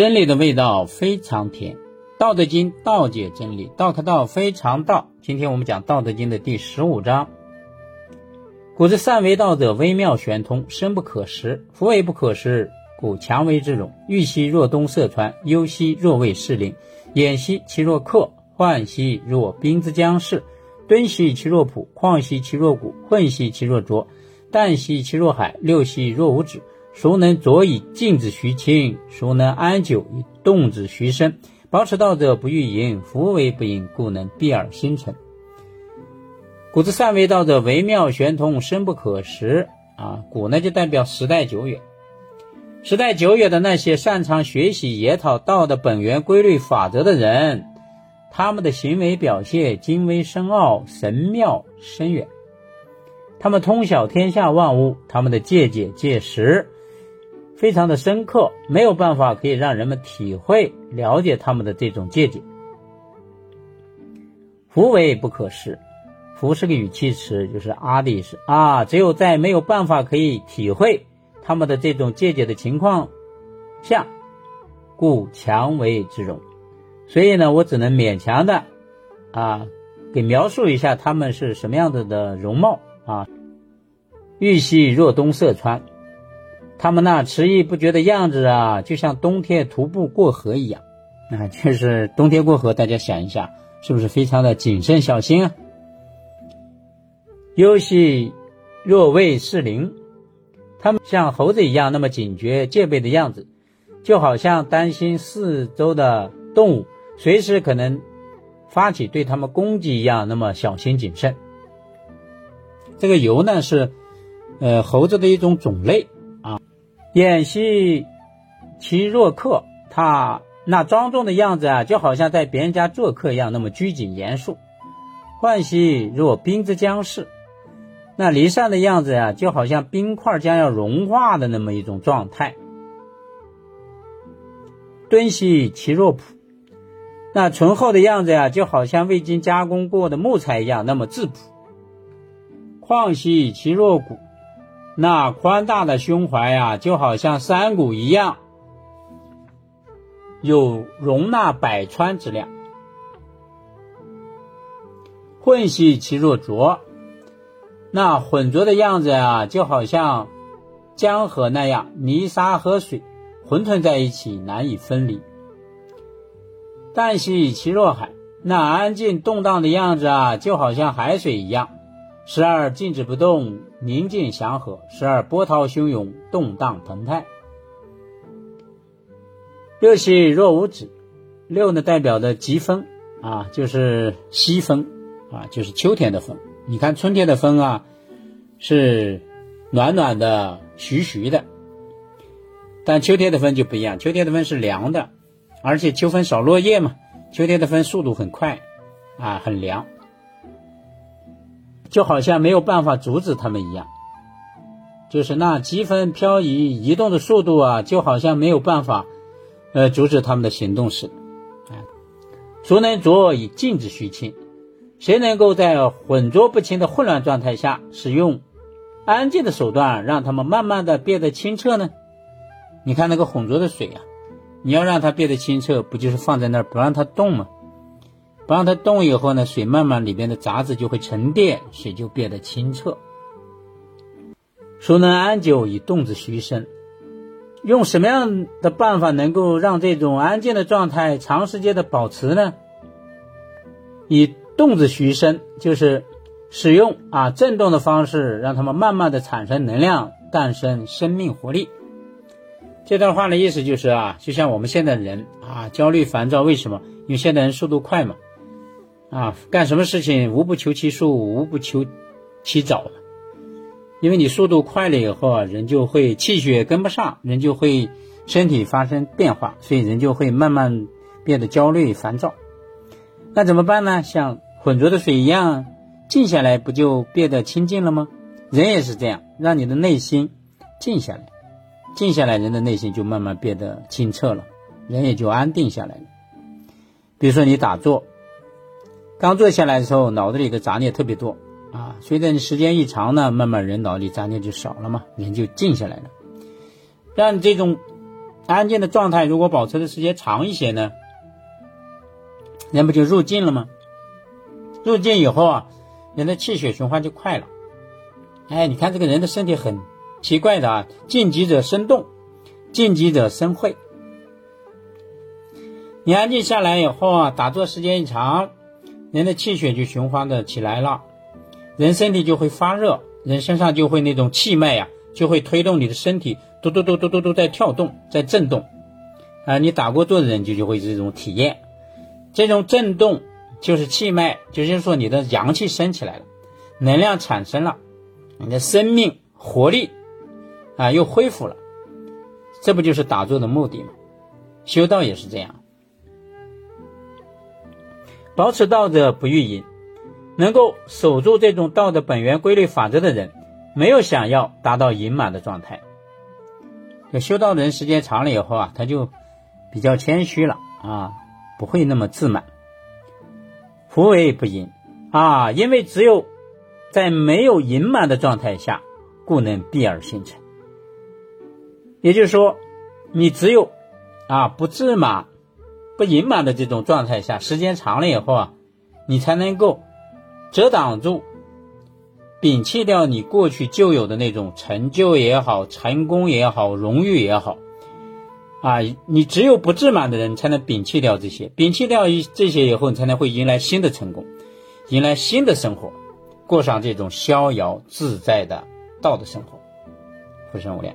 真理的味道非常甜，《道德经》道解真理，道可道非常道。今天我们讲《道德经》的第十五章。古之善为道者，微妙玄通，深不可识。夫为不可识，故强为之容。欲兮若东涉川，忧兮若未适令，偃兮其若客，涣兮若冰之将逝，敦兮其若朴，旷兮其若谷，混兮其若浊，淡兮其若海，六兮若无止。孰能佐以静之徐清？孰能安久以动之徐生？保持道者不欲盈，夫为不盈，故能蔽而星辰。古之善为道者，微妙玄通，深不可识。啊，古呢就代表时代久远，时代久远的那些擅长学习研讨道的本源规律法则的人，他们的行为表现精微深奥，神妙深远。他们通晓天下万物，他们的见解见识。非常的深刻，没有办法可以让人们体会了解他们的这种见解。夫为不可识，夫是个语气词，就是啊的意思啊。只有在没有办法可以体会他们的这种见解的情况下，故强为之容。所以呢，我只能勉强的啊，给描述一下他们是什么样子的容貌啊。玉兮若东塞川。他们那迟疑不决的样子啊，就像冬天徒步过河一样。啊，就是冬天过河，大家想一下，是不是非常的谨慎小心啊？忧兮若未是灵，他们像猴子一样那么警觉戒备的样子，就好像担心四周的动物随时可能发起对他们攻击一样，那么小心谨慎。这个尤呢是呃猴子的一种种类。偃兮其若客，他那庄重的样子啊，就好像在别人家做客一样，那么拘谨严肃。涣兮若冰之将逝，那离散的样子呀，就好像冰块将要融化的那么一种状态。敦兮其若朴，那醇厚的样子呀，就好像未经加工过的木材一样，那么质朴。旷兮其若谷。那宽大的胸怀呀，就好像山谷一样，有容纳百川之量。混兮其若浊，那浑浊的样子啊，就好像江河那样，泥沙和水混沌在一起，难以分离。淡兮其若海，那安静动荡的样子啊，就好像海水一样。时而静止不动，宁静祥和；时而波涛汹涌，动荡澎湃。六兮若无止，六呢代表的疾风啊，就是西风啊，就是秋天的风。你看春天的风啊，是暖暖的、徐徐的，但秋天的风就不一样，秋天的风是凉的，而且秋风扫落叶嘛，秋天的风速度很快啊，很凉。就好像没有办法阻止他们一样，就是那积分漂移移动的速度啊，就好像没有办法，呃，阻止他们的行动似的。哎，孰能浊以静止虚清？谁能够在浑浊不清的混乱状态下，使用安静的手段，让他们慢慢的变得清澈呢？你看那个浑浊的水啊，你要让它变得清澈，不就是放在那儿不让它动吗？不让它动以后呢，水慢慢里边的杂质就会沉淀，水就变得清澈。孰能安久以动之虚生？用什么样的办法能够让这种安静的状态长时间的保持呢？以动之虚生，就是使用啊震动的方式，让它们慢慢的产生能量，诞生生命活力。这段话的意思就是啊，就像我们现在人啊焦虑烦躁，为什么？因为现代人速度快嘛。啊，干什么事情无不求其速，无不求其早因为你速度快了以后啊，人就会气血跟不上，人就会身体发生变化，所以人就会慢慢变得焦虑烦躁。那怎么办呢？像浑浊的水一样，静下来不就变得清净了吗？人也是这样，让你的内心静下来，静下来，人的内心就慢慢变得清澈了，人也就安定下来了。比如说你打坐。刚坐下来的时候，脑子里的杂念特别多啊。随着你时间一长呢，慢慢人脑里杂念就少了嘛，人就静下来了。让你这种安静的状态如果保持的时间长一些呢，人不就入静了吗？入静以后啊，人的气血循环就快了。哎，你看这个人的身体很奇怪的啊，静极者生动，静极者生慧。你安静下来以后啊，打坐时间一长，人的气血就循环的起来了，人身体就会发热，人身上就会那种气脉呀，就会推动你的身体，嘟嘟嘟嘟嘟嘟在跳动，在震动。啊，你打过坐的人就就会这种体验，这种震动就是气脉，就是说你的阳气升起来了，能量产生了，你的生命活力啊又恢复了，这不就是打坐的目的吗？修道也是这样。保持道者不欲盈，能够守住这种道的本源规律法则的人，没有想要达到盈满的状态。这修道的人时间长了以后啊，他就比较谦虚了啊，不会那么自满。夫为不盈啊，因为只有在没有盈满的状态下，故能避而形成。也就是说，你只有啊不自满。不隐满的这种状态下，时间长了以后啊，你才能够遮挡住、摒弃掉你过去旧有的那种成就也好、成功也好、荣誉也好啊。你只有不自满的人，才能摒弃掉这些，摒弃掉一这些以后，你才能会迎来新的成功，迎来新的生活，过上这种逍遥自在的道德生活。福生无量。